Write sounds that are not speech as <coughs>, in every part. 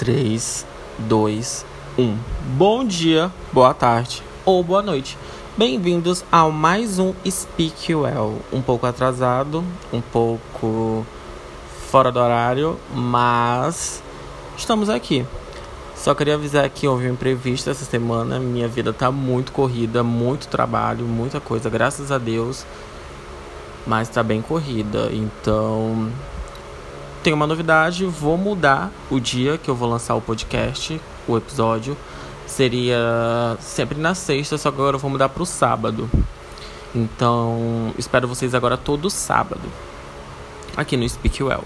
3, 2, 1. Bom dia, boa tarde ou boa noite. Bem-vindos ao mais um Speak Well. Um pouco atrasado, um pouco fora do horário, mas estamos aqui. Só queria avisar que houve um imprevisto essa semana. Minha vida tá muito corrida, muito trabalho, muita coisa, graças a Deus. Mas tá bem corrida. Então, tem uma novidade, vou mudar o dia que eu vou lançar o podcast, o episódio. Seria sempre na sexta, só que agora eu vou mudar pro sábado. Então, espero vocês agora todo sábado. Aqui no Speak Well.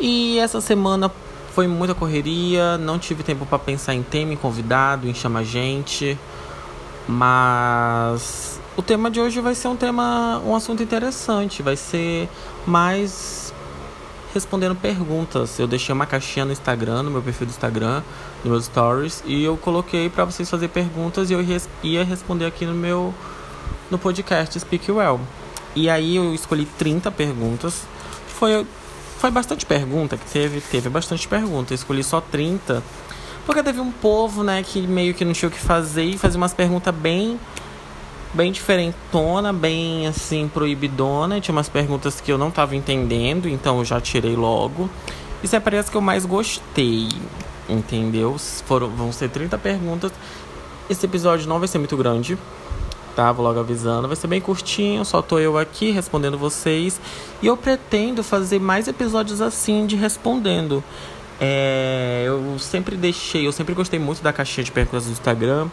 E essa semana foi muita correria, não tive tempo para pensar em tema, em convidado, em chamar gente. Mas o tema de hoje vai ser um tema, um assunto interessante, vai ser mais respondendo perguntas. Eu deixei uma caixinha no Instagram, no meu perfil do Instagram, nos meus stories, e eu coloquei para vocês fazer perguntas e eu ia responder aqui no meu no podcast Speak Well. E aí eu escolhi 30 perguntas. Foi foi bastante pergunta que teve, teve bastante pergunta. Eu escolhi só 30. Porque teve um povo, né, que meio que não tinha o que fazer e fazia umas perguntas bem bem diferentona, bem assim, proibidona. Tinha umas perguntas que eu não tava entendendo, então eu já tirei logo. Isso é parece que eu mais gostei, entendeu? Foram, vão ser 30 perguntas. Esse episódio não vai ser muito grande, tá? Vou logo avisando. Vai ser bem curtinho, só tô eu aqui respondendo vocês. E eu pretendo fazer mais episódios assim de respondendo. É, eu sempre deixei, eu sempre gostei muito da caixinha de perguntas do Instagram.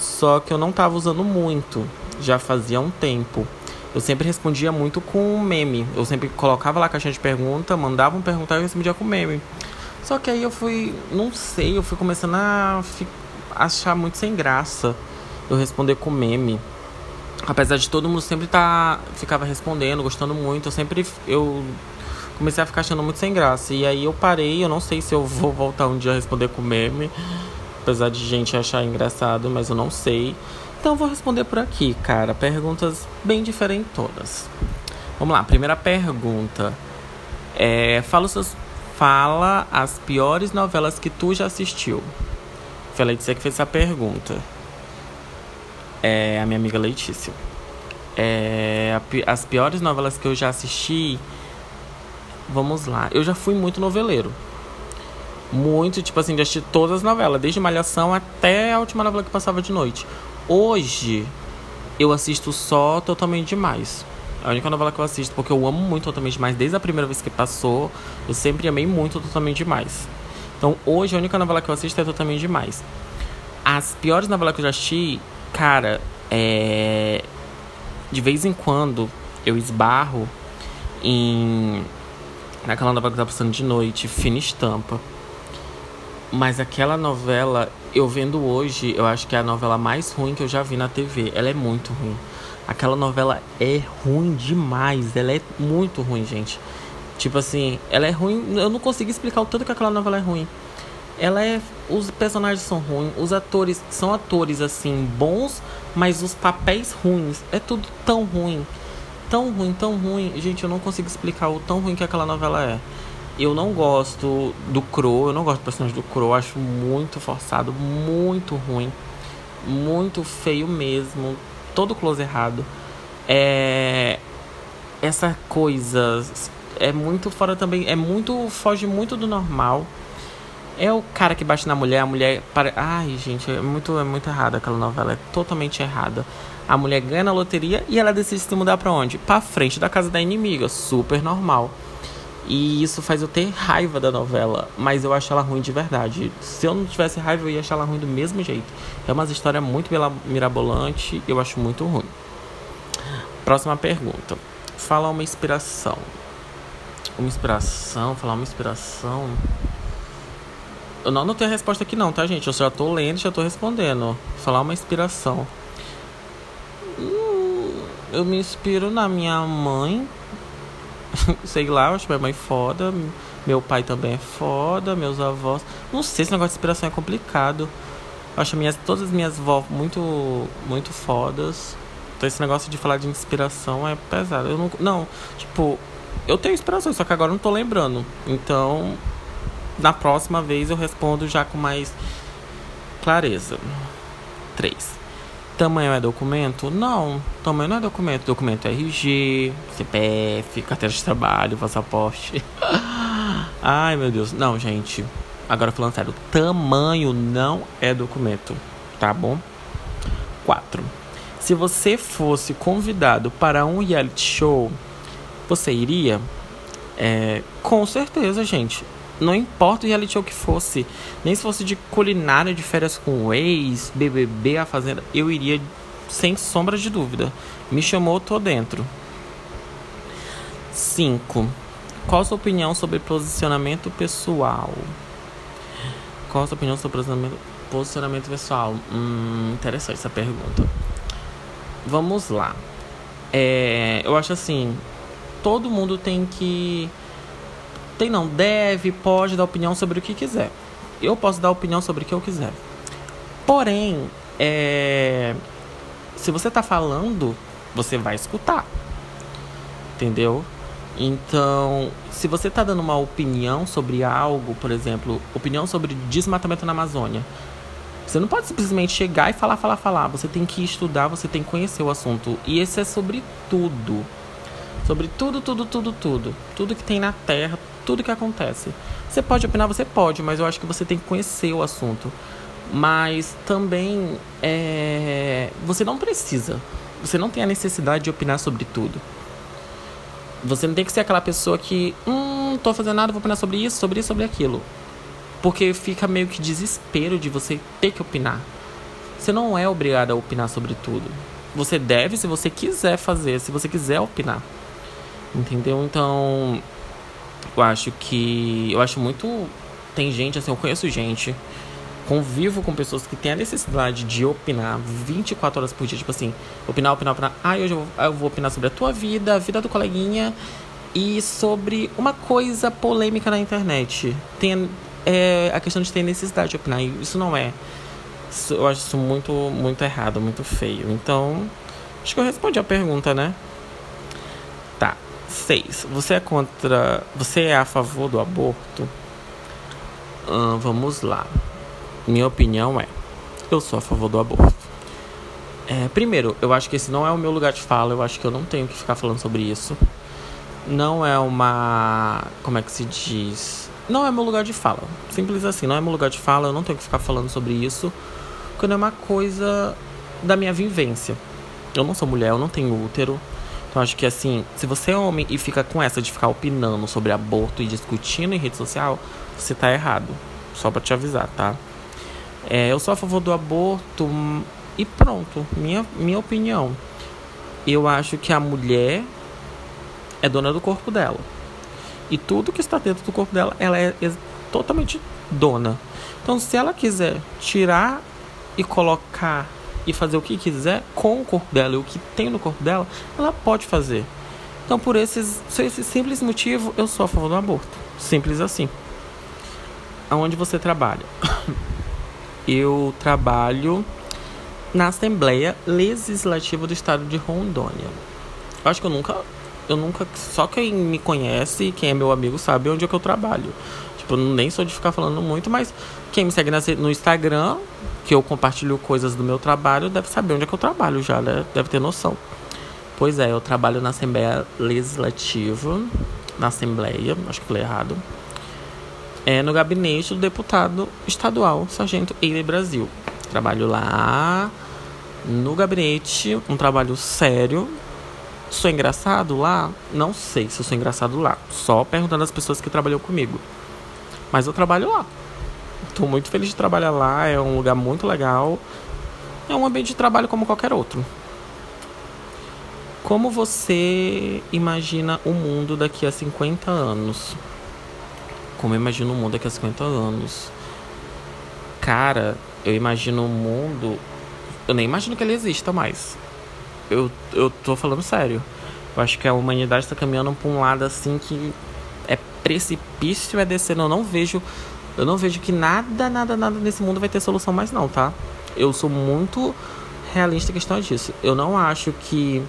Só que eu não tava usando muito, já fazia um tempo. Eu sempre respondia muito com meme. Eu sempre colocava lá a caixinha de pergunta, mandava um perguntar e respondia com meme. Só que aí eu fui, não sei, eu fui começando a achar muito sem graça eu responder com meme. Apesar de todo mundo sempre tá ficava respondendo, gostando muito, eu sempre eu comecei a ficar achando muito sem graça. E aí eu parei, eu não sei se eu vou <laughs> voltar um dia a responder com meme. Apesar de gente achar engraçado, mas eu não sei. Então vou responder por aqui, cara. Perguntas bem diferentonas. Vamos lá, primeira pergunta. É, fala, seus, fala as piores novelas que tu já assistiu. Foi a Letícia que fez essa pergunta. É a minha amiga Letícia. É, as piores novelas que eu já assisti. Vamos lá. Eu já fui muito noveleiro muito, tipo assim, de assistir todas as novelas, desde Malhação até a última novela que passava de noite. Hoje, eu assisto só Totalmente Demais. É a única novela que eu assisto, porque eu amo muito Totalmente Demais. Desde a primeira vez que passou, eu sempre amei muito Totalmente Demais. Então, hoje, a única novela que eu assisto é Totalmente Demais. As piores novelas que eu já assisti, cara, é... De vez em quando, eu esbarro em... Naquela novela que tá passando de noite, Fina Estampa. Mas aquela novela, eu vendo hoje, eu acho que é a novela mais ruim que eu já vi na TV. Ela é muito ruim. Aquela novela é ruim demais. Ela é muito ruim, gente. Tipo assim, ela é ruim. Eu não consigo explicar o tanto que aquela novela é ruim. Ela é. Os personagens são ruins. Os atores são atores, assim, bons, mas os papéis ruins. É tudo tão ruim. Tão ruim, tão ruim. Gente, eu não consigo explicar o tão ruim que aquela novela é. Eu não gosto do Crow, eu não gosto do personagem do Crow, acho muito forçado, muito ruim, muito feio mesmo, todo close errado. É essa coisa é muito fora também, é muito foge muito do normal. É o cara que bate na mulher, a mulher para, ai, gente, é muito é muito errada aquela novela, é totalmente errada. A mulher ganha na loteria e ela decide se mudar para onde? Para frente da casa da inimiga, super normal. E isso faz eu ter raiva da novela, mas eu acho ela ruim de verdade. Se eu não tivesse raiva, eu ia achar ela ruim do mesmo jeito. É uma história muito mirabolante, eu acho muito ruim. Próxima pergunta. Fala uma inspiração. Uma inspiração, falar uma inspiração. Eu não, tenho a resposta aqui não, tá, gente? Eu já tô lendo, já tô respondendo. Falar uma inspiração. Hum, eu me inspiro na minha mãe, <laughs> sei lá, eu acho minha mãe foda. Meu pai também é foda, meus avós. Não sei se o negócio de inspiração é complicado. Eu acho minhas, todas as minhas vó muito, muito fodas. Então esse negócio de falar de inspiração é pesado. Eu não, não, tipo, eu tenho inspiração, só que agora eu não tô lembrando. Então, na próxima vez eu respondo já com mais clareza. 3. Tamanho é documento? Não, tamanho não é documento. Documento é RG, CPF, carteira de trabalho, passaporte. <laughs> Ai, meu Deus. Não, gente. Agora falando sério, tamanho não é documento, tá bom? 4. Se você fosse convidado para um reality show, você iria? É, com certeza, gente. Não importa o reality show que fosse, nem se fosse de culinária de férias com o ex, BBB, a Fazenda, eu iria sem sombra de dúvida. Me chamou, tô dentro. 5. Qual a sua opinião sobre posicionamento pessoal? Qual a sua opinião sobre posicionamento, posicionamento pessoal? Hum, interessante essa pergunta. Vamos lá. É, eu acho assim, todo mundo tem que tem não, deve, pode dar opinião sobre o que quiser. Eu posso dar opinião sobre o que eu quiser. Porém, é, se você tá falando, você vai escutar. Entendeu? Então, se você tá dando uma opinião sobre algo, por exemplo, opinião sobre desmatamento na Amazônia, você não pode simplesmente chegar e falar, falar, falar. Você tem que estudar, você tem que conhecer o assunto. E esse é sobre tudo. Sobre tudo, tudo, tudo, tudo. Tudo que tem na Terra, tudo que acontece. Você pode opinar, você pode, mas eu acho que você tem que conhecer o assunto. Mas também é, você não precisa. Você não tem a necessidade de opinar sobre tudo. Você não tem que ser aquela pessoa que, hum, tô fazendo nada, vou opinar sobre isso, sobre isso, sobre aquilo. Porque fica meio que desespero de você ter que opinar. Você não é obrigado a opinar sobre tudo. Você deve se você quiser fazer, se você quiser opinar. Entendeu? Então, eu acho que. Eu acho muito. Tem gente, assim, eu conheço gente, convivo com pessoas que têm a necessidade de opinar 24 horas por dia. Tipo assim, opinar, opinar, opinar. Ah, hoje eu eu vou opinar sobre a tua vida, a vida do coleguinha e sobre uma coisa polêmica na internet. Tem é, a questão de ter necessidade de opinar. Isso não é. Isso, eu acho isso muito, muito errado, muito feio. Então, acho que eu respondi a pergunta, né? 6. Você é contra. Você é a favor do aborto? Hum, vamos lá. Minha opinião é: eu sou a favor do aborto. É, primeiro, eu acho que esse não é o meu lugar de fala. Eu acho que eu não tenho que ficar falando sobre isso. Não é uma. Como é que se diz? Não é meu lugar de fala. Simples assim, não é meu lugar de fala. Eu não tenho que ficar falando sobre isso. Porque não é uma coisa da minha vivência. Eu não sou mulher, eu não tenho útero. Então acho que assim, se você é homem e fica com essa de ficar opinando sobre aborto e discutindo em rede social, você tá errado. Só para te avisar, tá? É, eu sou a favor do aborto e pronto, minha, minha opinião. Eu acho que a mulher é dona do corpo dela. E tudo que está dentro do corpo dela, ela é totalmente dona. Então, se ela quiser tirar e colocar e fazer o que quiser com o corpo dela e o que tem no corpo dela, ela pode fazer. Então, por esses, esse simples motivo, eu sou a favor do aborto. Simples assim. Aonde você trabalha? <coughs> eu trabalho na Assembleia Legislativa do Estado de Rondônia. Acho que eu nunca. Eu nunca. Só quem me conhece, quem é meu amigo, sabe onde é que eu trabalho. Tipo, eu nem sou de ficar falando muito, mas quem me segue no Instagram, que eu compartilho coisas do meu trabalho, deve saber onde é que eu trabalho já, né? Deve ter noção. Pois é, eu trabalho na Assembleia Legislativa, na Assembleia, acho que falei errado. É no gabinete do deputado estadual, Sargento Eile Brasil. Trabalho lá no gabinete, um trabalho sério. Sou engraçado lá? Não sei se eu sou engraçado lá. Só perguntando às pessoas que trabalham comigo. Mas eu trabalho lá. Estou muito feliz de trabalhar lá, é um lugar muito legal. É um ambiente de trabalho como qualquer outro. Como você imagina o mundo daqui a 50 anos? Como eu imagino o mundo daqui a 50 anos? Cara, eu imagino o mundo. Eu nem imagino que ele exista mais. Eu, eu tô falando sério. Eu acho que a humanidade está caminhando para um lado assim que é precipício é descendo. Eu não vejo eu não vejo que nada, nada, nada nesse mundo vai ter solução mais não, tá? Eu sou muito realista em questão disso. Eu não acho que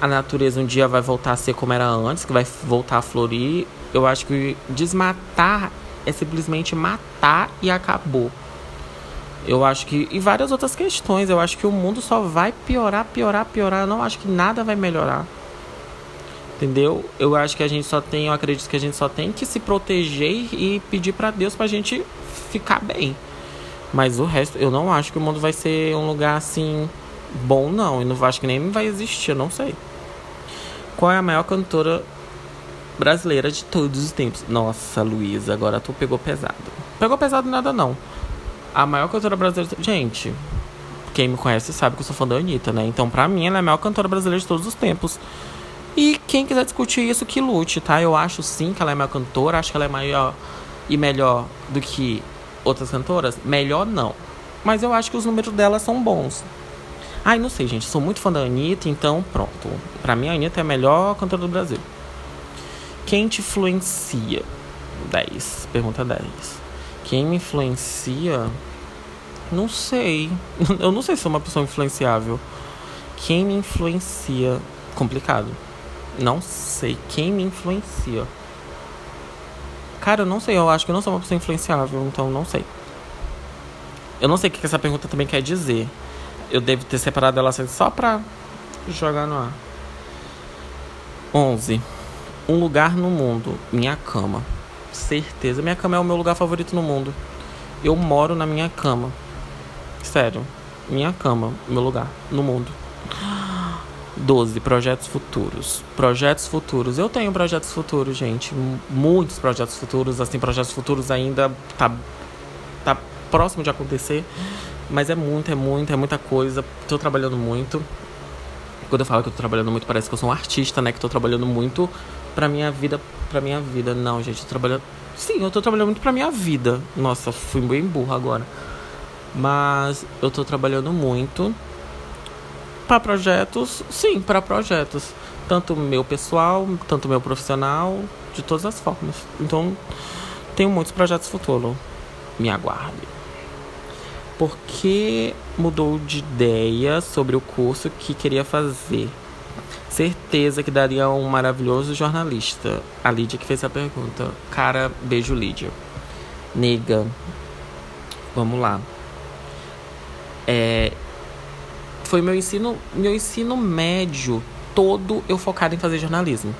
a natureza um dia vai voltar a ser como era antes, que vai voltar a florir. Eu acho que desmatar é simplesmente matar e acabou. Eu acho que. E várias outras questões. Eu acho que o mundo só vai piorar, piorar, piorar. Eu não acho que nada vai melhorar. Entendeu? Eu acho que a gente só tem. Eu acredito que a gente só tem que se proteger e pedir para Deus pra gente ficar bem. Mas o resto, eu não acho que o mundo vai ser um lugar assim bom, não. Eu não acho que nem vai existir, eu não sei. Qual é a maior cantora brasileira de todos os tempos? Nossa, Luísa, agora tu pegou pesado. Pegou pesado nada, não. A maior cantora brasileira. Gente, quem me conhece sabe que eu sou fã da Anitta, né? Então, pra mim, ela é a maior cantora brasileira de todos os tempos. E quem quiser discutir isso, que lute, tá? Eu acho sim que ela é maior cantora, acho que ela é maior e melhor do que outras cantoras. Melhor não. Mas eu acho que os números dela são bons. Ai, não sei, gente. Sou muito fã da Anitta, então pronto. Pra mim, a Anitta é a melhor cantora do Brasil. Quem te influencia? 10. Pergunta 10. Quem me influencia? Não sei. <laughs> Eu não sei se sou uma pessoa influenciável. Quem me influencia? Complicado. Não sei. Quem me influencia? Cara, eu não sei. Eu acho que eu não sou uma pessoa influenciável, então não sei. Eu não sei o que essa pergunta também quer dizer eu devo ter separado ela assim só pra jogar no ar. 11. Um lugar no mundo. Minha cama. Certeza. Minha cama é o meu lugar favorito no mundo. Eu moro na minha cama. Sério. Minha cama, meu lugar no mundo. 12. Projetos futuros. Projetos futuros. Eu tenho projetos futuros, gente. Muitos projetos futuros. Assim, projetos futuros ainda tá, tá próximo de acontecer. Mas é muito, é muito, é muita coisa. Tô trabalhando muito. Quando eu falo que eu tô trabalhando muito, parece que eu sou um artista, né? Que tô trabalhando muito pra minha vida. Pra minha vida. Não, gente, trabalhando. Sim, eu tô trabalhando muito pra minha vida. Nossa, fui bem burro agora. Mas eu tô trabalhando muito para projetos, sim, para projetos. Tanto meu pessoal, tanto meu profissional, de todas as formas. Então, tenho muitos projetos futuros. Me aguarde porque mudou de ideia sobre o curso que queria fazer. Certeza que daria um maravilhoso jornalista. A Lídia que fez a pergunta. Cara, beijo, Lídia. Nega. Vamos lá. É, foi meu ensino, meu ensino médio todo eu focado em fazer jornalismo.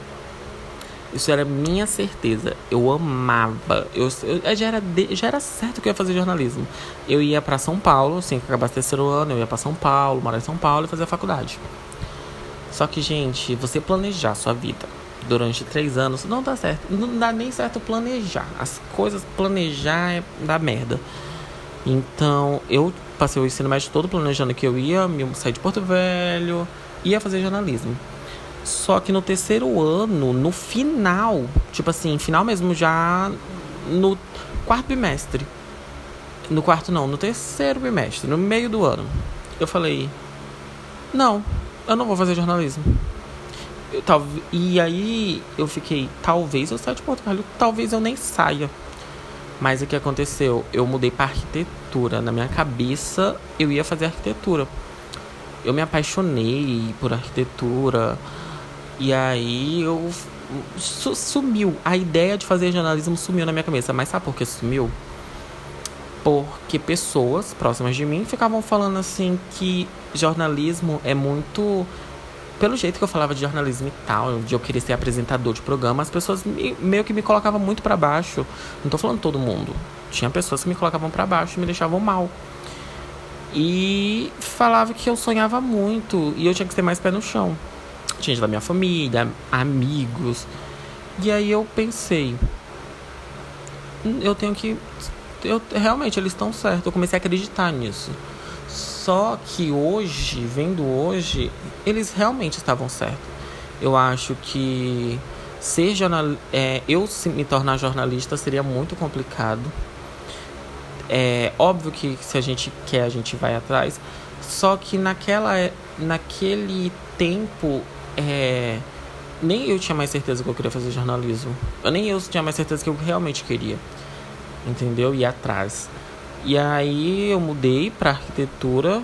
Isso era minha certeza. Eu amava. Eu, eu já, era de, já era certo que eu ia fazer jornalismo. Eu ia para São Paulo, assim que acabasse o terceiro ano, eu ia para São Paulo, morar em São Paulo e fazer a faculdade. Só que, gente, você planejar sua vida durante três anos não dá certo. Não dá nem certo planejar. As coisas planejar é da merda. Então, eu passei o ensino médio todo planejando que eu ia sair de Porto Velho, ia fazer jornalismo. Só que no terceiro ano, no final, tipo assim, final mesmo já no quarto bimestre. No quarto não, no terceiro bimestre, no meio do ano. Eu falei: "Não, eu não vou fazer jornalismo". Eu, tal, e aí eu fiquei, talvez eu saia de Porto Velho, talvez eu nem saia. Mas o que aconteceu? Eu mudei para arquitetura. Na minha cabeça, eu ia fazer arquitetura. Eu me apaixonei por arquitetura. E aí eu sumiu. A ideia de fazer jornalismo sumiu na minha cabeça. Mas sabe por que sumiu? Porque pessoas próximas de mim ficavam falando assim que jornalismo é muito. Pelo jeito que eu falava de jornalismo e tal, de eu querer ser apresentador de programa, as pessoas me, meio que me colocavam muito para baixo. Não tô falando todo mundo. Tinha pessoas que me colocavam para baixo e me deixavam mal. E falava que eu sonhava muito e eu tinha que ter mais pé no chão gente da minha família, amigos. E aí eu pensei, eu tenho que. Eu, realmente, eles estão certos. Eu comecei a acreditar nisso. Só que hoje, vendo hoje, eles realmente estavam certos. Eu acho que ser jornal, é, eu me tornar jornalista seria muito complicado. É óbvio que se a gente quer, a gente vai atrás. Só que naquela, naquele tempo é, nem eu tinha mais certeza que eu queria fazer jornalismo. Nem eu tinha mais certeza que eu realmente queria. Entendeu? Ir atrás. E aí eu mudei para arquitetura.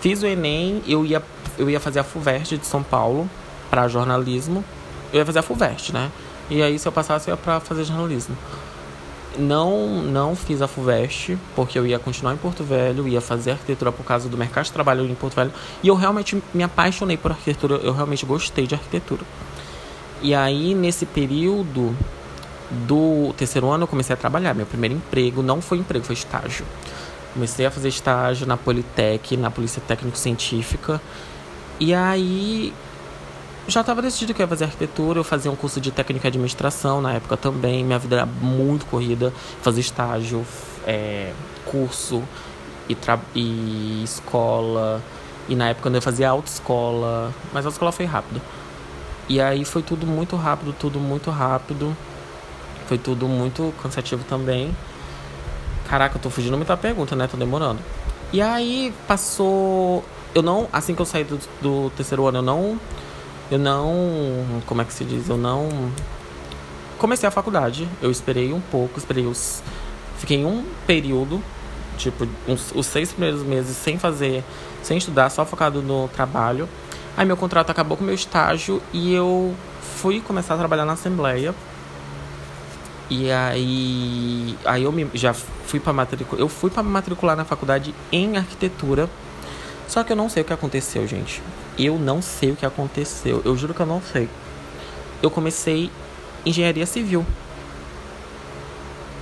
Fiz o ENEM, eu ia eu ia fazer a FUVEST de São Paulo para jornalismo. Eu ia fazer a FUVEST, né? E aí, se eu passasse, ia pra fazer jornalismo. Não, não fiz a FUVEST, porque eu ia continuar em Porto Velho, ia fazer arquitetura por causa do mercado de trabalho em Porto Velho. E eu realmente me apaixonei por arquitetura, eu realmente gostei de arquitetura. E aí, nesse período do terceiro ano, eu comecei a trabalhar. Meu primeiro emprego não foi emprego, foi estágio. Comecei a fazer estágio na Politec, na Polícia Técnico-Científica. E aí já estava decidido que ia fazer arquitetura, eu fazia um curso de técnica e administração na época também. Minha vida era muito corrida, fazer estágio, é, curso e, e escola. E na época eu fazia autoescola, mas a escola foi rápido. E aí foi tudo muito rápido, tudo muito rápido. Foi tudo muito cansativo também. Caraca, eu tô fugindo muita pergunta, né? Tô demorando. E aí passou. Eu não. Assim que eu saí do, do terceiro ano, eu não eu não. Como é que se diz? Eu não. Comecei a faculdade. Eu esperei um pouco, esperei os. Fiquei um período, tipo, uns, os seis primeiros meses sem fazer, sem estudar, só focado no trabalho. Aí meu contrato acabou com meu estágio e eu fui começar a trabalhar na Assembleia. E aí, aí eu me, já fui para matricular, eu fui para matricular na faculdade em arquitetura. Só que eu não sei o que aconteceu, gente. Eu não sei o que aconteceu. Eu juro que eu não sei. Eu comecei engenharia civil.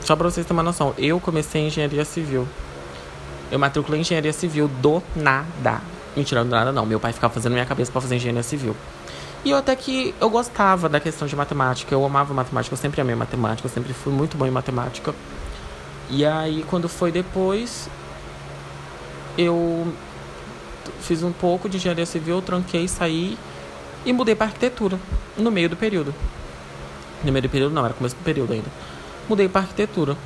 Só pra vocês terem uma noção, eu comecei engenharia civil. Eu matriculei em engenharia civil do nada. Mentira, do nada não. Meu pai ficava fazendo minha cabeça para fazer engenharia civil. E eu até que eu gostava da questão de matemática. Eu amava matemática, eu sempre amei matemática, eu sempre fui muito bom em matemática. E aí, quando foi depois, eu fiz um pouco de engenharia civil, tranquei, saí e mudei para arquitetura no meio do período. No meio do período não, era começo do período ainda. Mudei para arquitetura.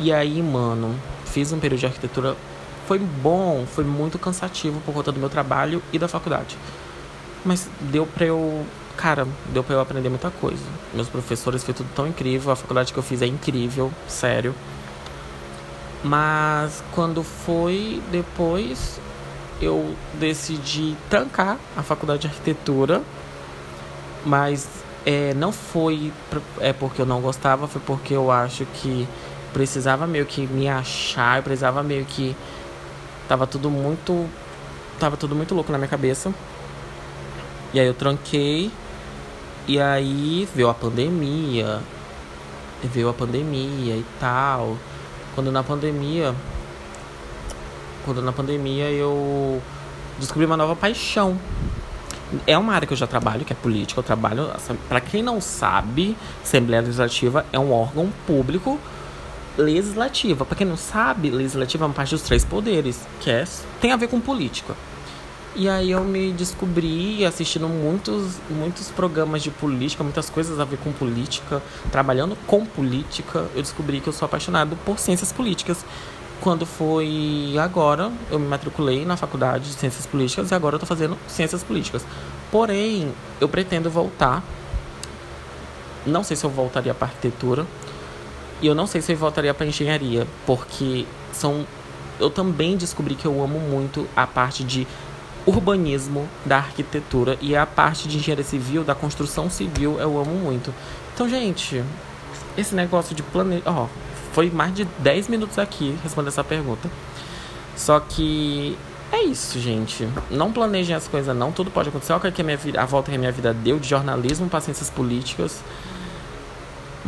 E aí, mano, fiz um período de arquitetura. Foi bom, foi muito cansativo por conta do meu trabalho e da faculdade. Mas deu pra eu. Cara, deu pra eu aprender muita coisa. Meus professores foi tudo tão incrível. A faculdade que eu fiz é incrível, sério. Mas quando foi depois, eu decidi trancar a faculdade de arquitetura, mas é, não foi é porque eu não gostava, foi porque eu acho que precisava meio que me achar, eu precisava meio que tava tudo muito tava tudo muito louco na minha cabeça. E aí eu tranquei e aí veio a pandemia. Veio a pandemia e tal. Quando na pandemia quando na pandemia eu descobri uma nova paixão. É uma área que eu já trabalho, que é política. Eu trabalho, para quem não sabe, Assembleia Legislativa é um órgão público legislativa. Para quem não sabe, legislativa é uma parte dos três poderes, que é, tem a ver com política. E aí eu me descobri assistindo muitos, muitos programas de política, muitas coisas a ver com política, trabalhando com política. Eu descobri que eu sou apaixonado por ciências políticas. Quando foi agora, eu me matriculei na faculdade de Ciências Políticas e agora eu tô fazendo Ciências Políticas. Porém, eu pretendo voltar. Não sei se eu voltaria para arquitetura e eu não sei se eu voltaria para engenharia, porque são eu também descobri que eu amo muito a parte de urbanismo da arquitetura e a parte de engenharia civil, da construção civil, eu amo muito. Então, gente, esse negócio de planejar, ó, foi mais de 10 minutos aqui respondendo essa pergunta. Só que é isso, gente. Não planejem as coisas, não. Tudo pode acontecer. Olha que a, minha vida, a volta que a minha vida deu de jornalismo para ciências políticas.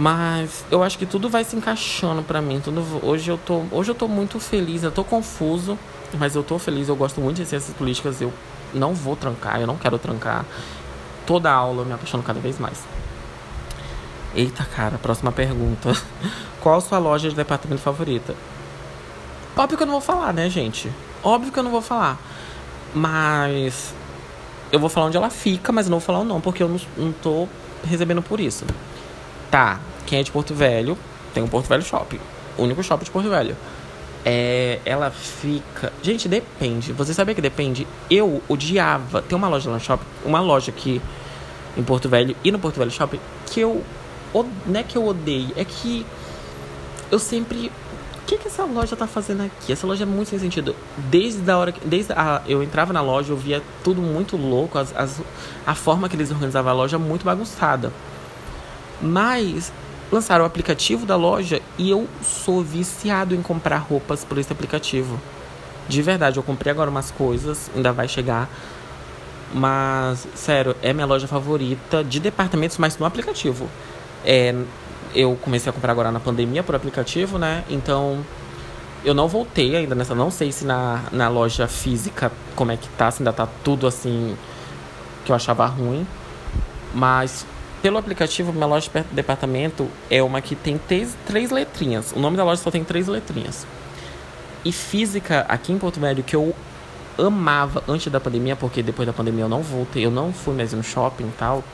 Mas eu acho que tudo vai se encaixando para mim. Tudo, hoje, eu tô, hoje eu tô muito feliz. Eu tô confuso, mas eu tô feliz. Eu gosto muito de ciências políticas. Eu não vou trancar, eu não quero trancar. Toda aula eu me apaixono cada vez mais. Eita, cara, próxima pergunta. <laughs> Qual a sua loja de departamento favorita? Óbvio que eu não vou falar, né, gente? Óbvio que eu não vou falar. Mas. Eu vou falar onde ela fica, mas não vou falar o nome, porque eu não, não tô recebendo por isso. Tá, quem é de Porto Velho, tem um Porto Velho Shopping. O único shopping de Porto Velho. É, ela fica. Gente, depende. Você sabia que depende? Eu odiava. Tem uma loja lá no shopping, uma loja aqui em Porto Velho e no Porto Velho Shopping que eu não é que eu odeio, é que eu sempre. O que, que essa loja tá fazendo aqui? Essa loja é muito sem sentido. Desde a hora que. Desde a, eu entrava na loja, eu via tudo muito louco. As, as, a forma que eles organizavam a loja muito bagunçada. Mas lançaram o aplicativo da loja e eu sou viciado em comprar roupas por esse aplicativo. De verdade, eu comprei agora umas coisas, ainda vai chegar. Mas, sério, é minha loja favorita de departamentos, mas no aplicativo. É, eu comecei a comprar agora na pandemia por aplicativo, né? Então, eu não voltei ainda nessa. Não sei se na, na loja física como é que tá, se ainda tá tudo assim que eu achava ruim. Mas pelo aplicativo, minha loja de departamento é uma que tem três, três letrinhas. O nome da loja só tem três letrinhas. E física, aqui em Porto Velho, que eu amava antes da pandemia, porque depois da pandemia eu não voltei, eu não fui mais no shopping e tal.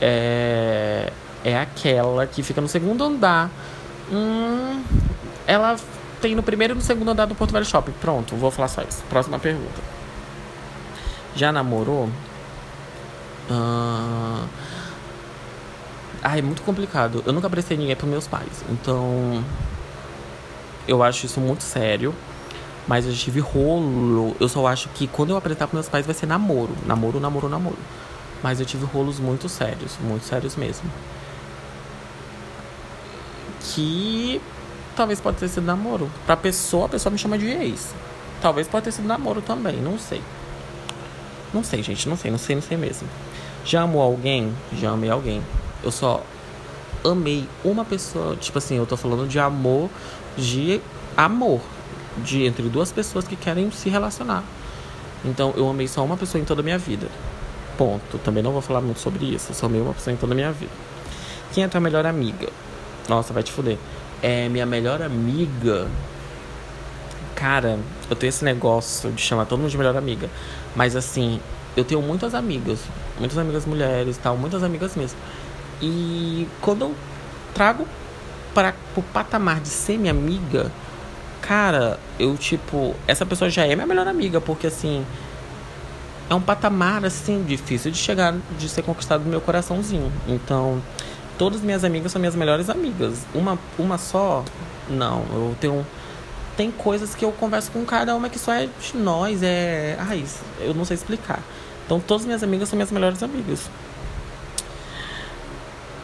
É, é aquela que fica no segundo andar. Hum, ela tem no primeiro e no segundo andar do Porto Velho Shopping. Pronto, vou falar só isso. Próxima pergunta. Já namorou? Ah, ah, é muito complicado. Eu nunca prestei ninguém para meus pais. Então, eu acho isso muito sério. Mas eu tive rolo. Eu só acho que quando eu apresentar para meus pais vai ser namoro. Namoro, namoro, namoro. Mas eu tive rolos muito sérios. Muito sérios mesmo. Que talvez pode ter sido namoro. Pra pessoa, a pessoa me chama de ex. Talvez pode ter sido namoro também, não sei. Não sei, gente, não sei, não sei, não sei mesmo. Já amou alguém? Já amei alguém. Eu só amei uma pessoa, tipo assim, eu tô falando de amor, de amor, de entre duas pessoas que querem se relacionar. Então, eu amei só uma pessoa em toda a minha vida. Ponto. Também não vou falar muito sobre isso. Eu só amei uma pessoa em toda a minha vida. Quem é tua melhor amiga? Nossa, vai te fuder é minha melhor amiga. Cara, eu tenho esse negócio de chamar todo mundo de melhor amiga. Mas assim, eu tenho muitas amigas. Muitas amigas mulheres tal, muitas amigas mesmo. E quando eu trago para o patamar de ser minha amiga, cara, eu tipo, essa pessoa já é minha melhor amiga, porque assim, é um patamar assim difícil de chegar, de ser conquistado no meu coraçãozinho. Então, todas minhas amigas são minhas melhores amigas. Uma, uma só, não. Eu tenho. Tem coisas que eu converso com cada uma que só é de nós, é. Ai, eu não sei explicar. Então, todas minhas amigas são minhas melhores amigas.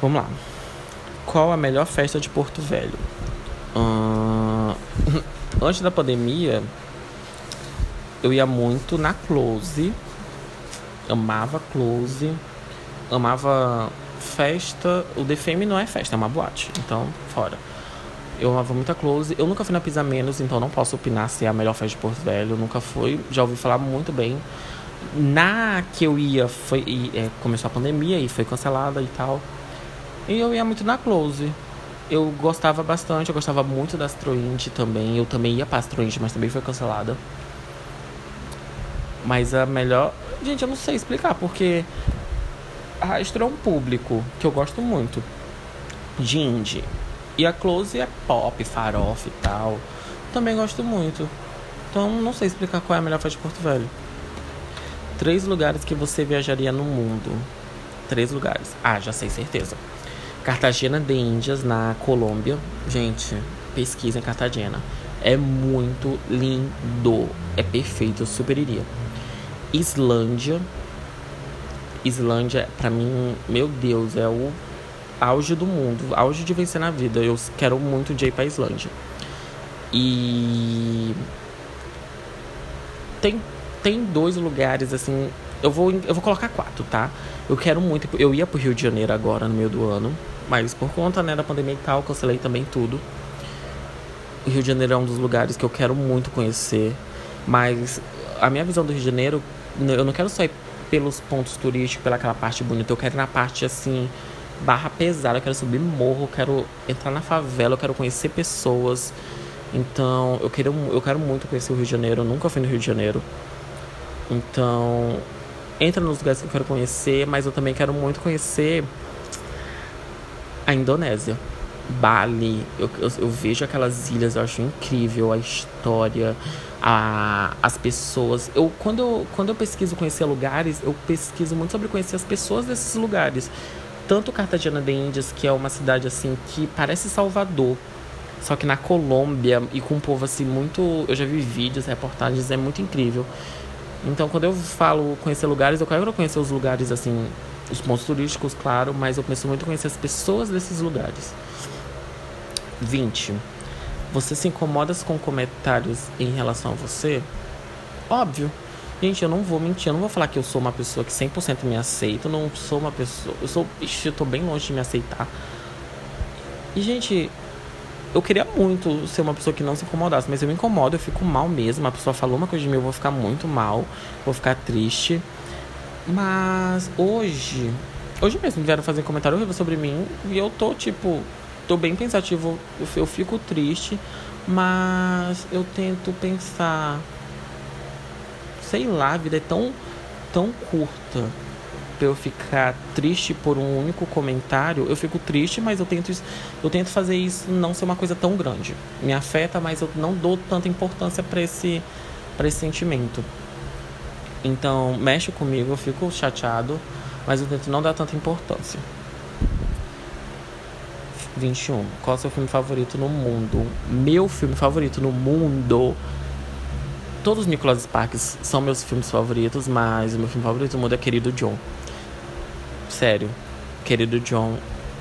Vamos lá. Qual a melhor festa de Porto Velho? Uh... <laughs> Antes da pandemia, eu ia muito na Close. Amava Close. Amava festa. O DFM não é festa, é uma boate. Então, fora. Eu amava muita close. Eu nunca fui na Pisa Menos, então não posso opinar se é a melhor festa de Porto Velho. Nunca fui. Já ouvi falar muito bem. Na que eu ia, foi, e, é, começou a pandemia e foi cancelada e tal. E eu ia muito na close. Eu gostava bastante, eu gostava muito da Astroinde também. Eu também ia pra Astroinde, mas também foi cancelada. Mas a melhor. Gente, eu não sei explicar, porque a Astro é um público que eu gosto muito de indie. E a Close é pop, farofa e tal. Também gosto muito. Então não sei explicar qual é a melhor festa de Porto Velho. Três lugares que você viajaria no mundo. Três lugares. Ah, já sei, certeza. Cartagena de Índias, na Colômbia. Gente, pesquisa em Cartagena. É muito lindo. É perfeito, eu super iria. Islândia, Islândia, para mim, meu Deus, é o auge do mundo, auge de vencer na vida. Eu quero muito de ir pra Islândia. E tem tem dois lugares assim, eu vou eu vou colocar quatro, tá? Eu quero muito, eu ia pro Rio de Janeiro agora no meio do ano, mas por conta né, da pandemia e tal, cancelei também tudo. O Rio de Janeiro é um dos lugares que eu quero muito conhecer, mas a minha visão do Rio de Janeiro, eu não quero só ir pelos pontos turísticos, pelaquela parte bonita. Eu quero ir na parte assim, barra pesada. Eu quero subir morro, eu quero entrar na favela, eu quero conhecer pessoas. Então, eu quero, eu quero muito conhecer o Rio de Janeiro. Eu nunca fui no Rio de Janeiro. Então, entra nos lugares que eu quero conhecer, mas eu também quero muito conhecer a Indonésia. Bali, eu, eu, eu, vejo aquelas ilhas, eu acho incrível a história, a, as pessoas. Eu quando, eu quando eu pesquiso conhecer lugares, eu pesquiso muito sobre conhecer as pessoas desses lugares. Tanto Cartagena de Índias, que é uma cidade assim que parece Salvador, só que na Colômbia e com um povo assim muito. Eu já vi vídeos, reportagens, é muito incrível. Então, quando eu falo conhecer lugares, eu quero conhecer os lugares assim os pontos turísticos, claro, mas eu penso muito em conhecer as pessoas desses lugares. 20. Você se incomoda com comentários em relação a você? Óbvio. Gente, eu não vou mentir, eu não vou falar que eu sou uma pessoa que 100% me aceita, eu não sou uma pessoa, eu sou, ixi, eu tô bem longe de me aceitar. E gente, eu queria muito ser uma pessoa que não se incomodasse, mas eu me incomodo, eu fico mal mesmo. A pessoa falou uma coisa de mim, eu vou ficar muito mal, vou ficar triste. Mas hoje, hoje mesmo vieram fazer comentário sobre mim e eu tô tipo, tô bem pensativo, eu, fico triste, mas eu tento pensar, sei lá, a vida é tão, tão curta pra eu ficar triste por um único comentário, eu fico triste, mas eu tento, eu tento fazer isso não ser uma coisa tão grande. Me afeta, mas eu não dou tanta importância para esse, pra esse sentimento. Então, mexe comigo, eu fico chateado, mas eu tento não dar tanta importância. 21. Qual é o seu filme favorito no mundo? Meu filme favorito no mundo. Todos os Nicholas Sparks são meus filmes favoritos, mas o meu filme favorito no mundo é Querido John. Sério. Querido John.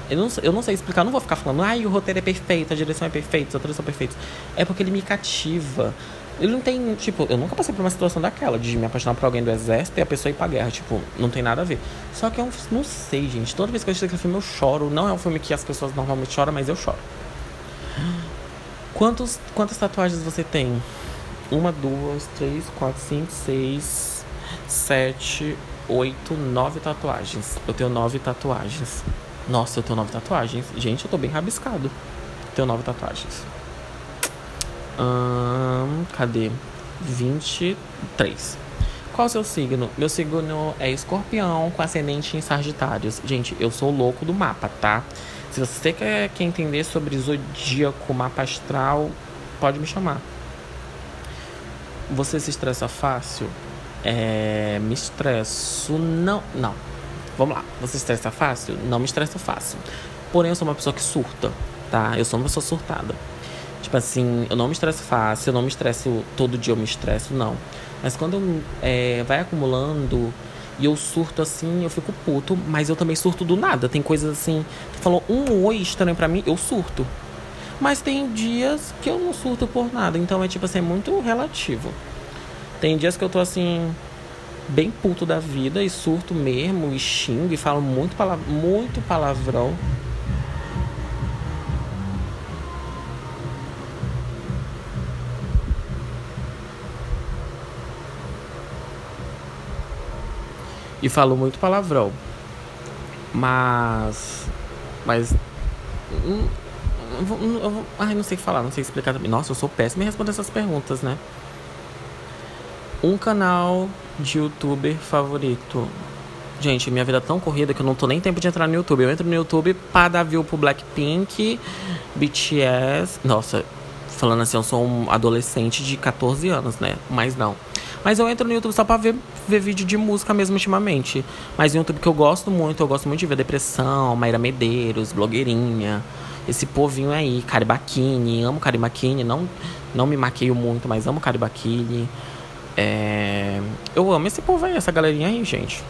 Eu não, eu não sei explicar, não vou ficar falando, ai, o roteiro é perfeito, a direção é perfeita, os atores são perfeitos. É porque ele me cativa. Ele não tem, tipo, eu nunca passei por uma situação daquela, de me apaixonar por alguém do exército e a pessoa ir pra guerra. Tipo, não tem nada a ver. Só que é um. Não sei, gente. Toda vez que eu assisto aquele filme eu choro. Não é um filme que as pessoas normalmente choram, mas eu choro. Quantos, quantas tatuagens você tem? Uma, duas, três, quatro, cinco, seis, sete, oito, nove tatuagens. Eu tenho nove tatuagens. Nossa, eu tenho nove tatuagens. Gente, eu tô bem rabiscado. Tenho nove tatuagens. Hum, cadê? 23. Qual o seu signo? Meu signo é escorpião com ascendente em Sagitários. Gente, eu sou louco do mapa, tá? Se você quer, quer entender sobre zodíaco, mapa astral, pode me chamar. Você se estressa fácil? É, me estresso. Não, não. Vamos lá. Você se estressa fácil? Não me estressa fácil. Porém, eu sou uma pessoa que surta, tá? Eu sou uma pessoa surtada. Tipo assim, eu não me estresso fácil, eu não me estresso todo dia, eu me estresso, não. Mas quando eu, é, vai acumulando e eu surto assim, eu fico puto, mas eu também surto do nada. Tem coisas assim, tu falou um oi estranho pra mim, eu surto. Mas tem dias que eu não surto por nada, então é tipo assim, é muito relativo. Tem dias que eu tô assim, bem puto da vida e surto mesmo, e xingo e falo muito, palav muito palavrão. E falo muito palavrão. Mas. Mas. Hum, ai, não sei o que falar, não sei explicar também. Nossa, eu sou péssimo em responder essas perguntas, né? um canal de youtuber favorito. Gente, minha vida é tão corrida que eu não tô nem tempo de entrar no YouTube. Eu entro no YouTube pra dar view pro Blackpink, BTS. Nossa, falando assim, eu sou um adolescente de 14 anos, né? Mas não. Mas eu entro no YouTube só pra ver, ver vídeo de música mesmo ultimamente. Mas no YouTube que eu gosto muito, eu gosto muito de ver Depressão, Maíra Medeiros, Blogueirinha. Esse povinho aí, Caribaquini. Amo Caribaquini. Não, não me maqueio muito, mas amo Caribaquini. É... Eu amo esse povo aí, essa galerinha aí, gente.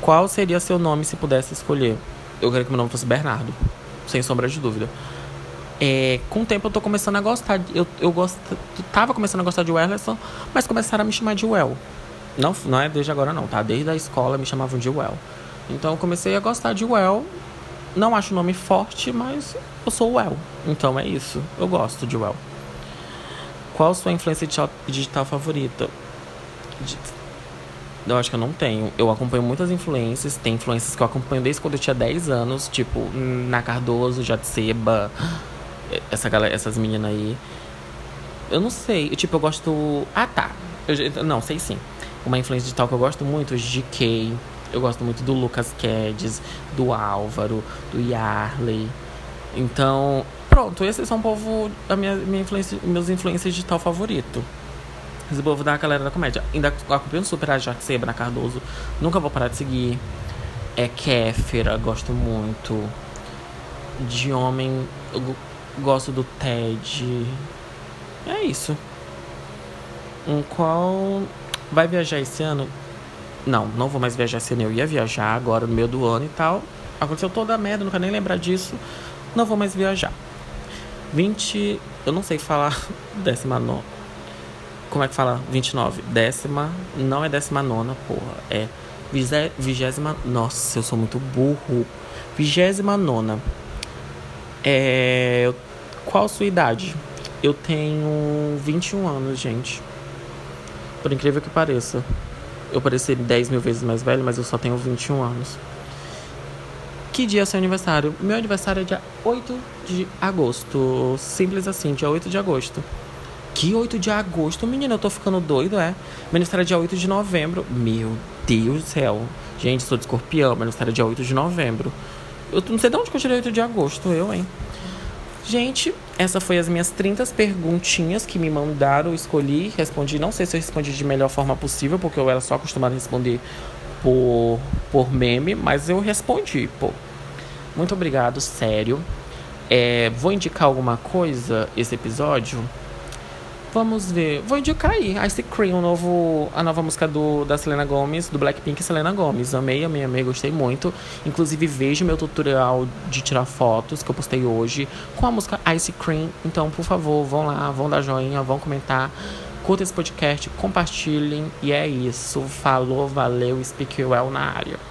Qual seria seu nome se pudesse escolher? Eu queria que meu nome fosse Bernardo, sem sombra de dúvida. É, com o tempo eu tô começando a gostar. Eu, eu gosto, tava começando a gostar de Wellerson, mas começaram a me chamar de Well. Não, não é desde agora não, tá? Desde a escola me chamavam de Well. Então eu comecei a gostar de Well. Não acho o nome forte, mas eu sou Well. Então é isso. Eu gosto de Well. Qual sua influência digital favorita? Eu acho que eu não tenho. Eu acompanho muitas influências. Tem influências que eu acompanho desde quando eu tinha 10 anos, tipo Na Cardoso, Jatseba, essa galera, essas meninas aí. Eu não sei. Eu, tipo, eu gosto. Ah, tá. Eu, não, sei sim. Uma influência digital que eu gosto muito, GK. Eu gosto muito do Lucas Kedes, do Álvaro, do Yarley. Então, pronto, esses são o povo, a minha, minha influência, meus influências digital favorito. Esse povo da galera da comédia. Ainda acompanho super a na Cardoso. Nunca vou parar de seguir. É Kéfera, gosto muito. De homem, eu gosto do Ted. É isso. Um qual vai viajar esse ano? Não, não vou mais viajar esse ano. Eu ia viajar agora no meio do ano e tal. Aconteceu toda a merda, não quero nem lembrar disso. Não vou mais viajar. 20. Eu não sei falar <laughs> décima nona. Como é que fala? 29. Décima. Não é décima nona, porra. É vigésima. Nossa, eu sou muito burro. Vigésima nona. É. Qual a sua idade? Eu tenho 21 anos, gente. Por incrível que pareça. Eu pareci 10 mil vezes mais velho, mas eu só tenho 21 anos. Que dia é seu aniversário? Meu aniversário é dia 8 de agosto. Simples assim, dia 8 de agosto. Que 8 de agosto, menina, eu tô ficando doido, é? Meu aniversário é dia 8 de novembro. Meu Deus do céu. Gente, sou de escorpião, meu aniversário é dia 8 de novembro. Eu não sei de onde que eu tirei 8 de agosto, eu, hein? Gente, essa foi as minhas 30 perguntinhas que me mandaram, escolhi, respondi. Não sei se eu respondi de melhor forma possível, porque eu era só acostumado a responder por, por meme, mas eu respondi, pô. Muito obrigado, sério. É, vou indicar alguma coisa esse episódio? Vamos ver. Vou indicar aí Ice Cream, o novo, a nova música do, da Selena Gomez, do Blackpink Selena Gomez. Amei, amei, amei, gostei muito. Inclusive, vejo meu tutorial de tirar fotos que eu postei hoje com a música Ice Cream. Então, por favor, vão lá, vão dar joinha, vão comentar. Curta esse podcast, compartilhem. E é isso. Falou, valeu, speak well na área.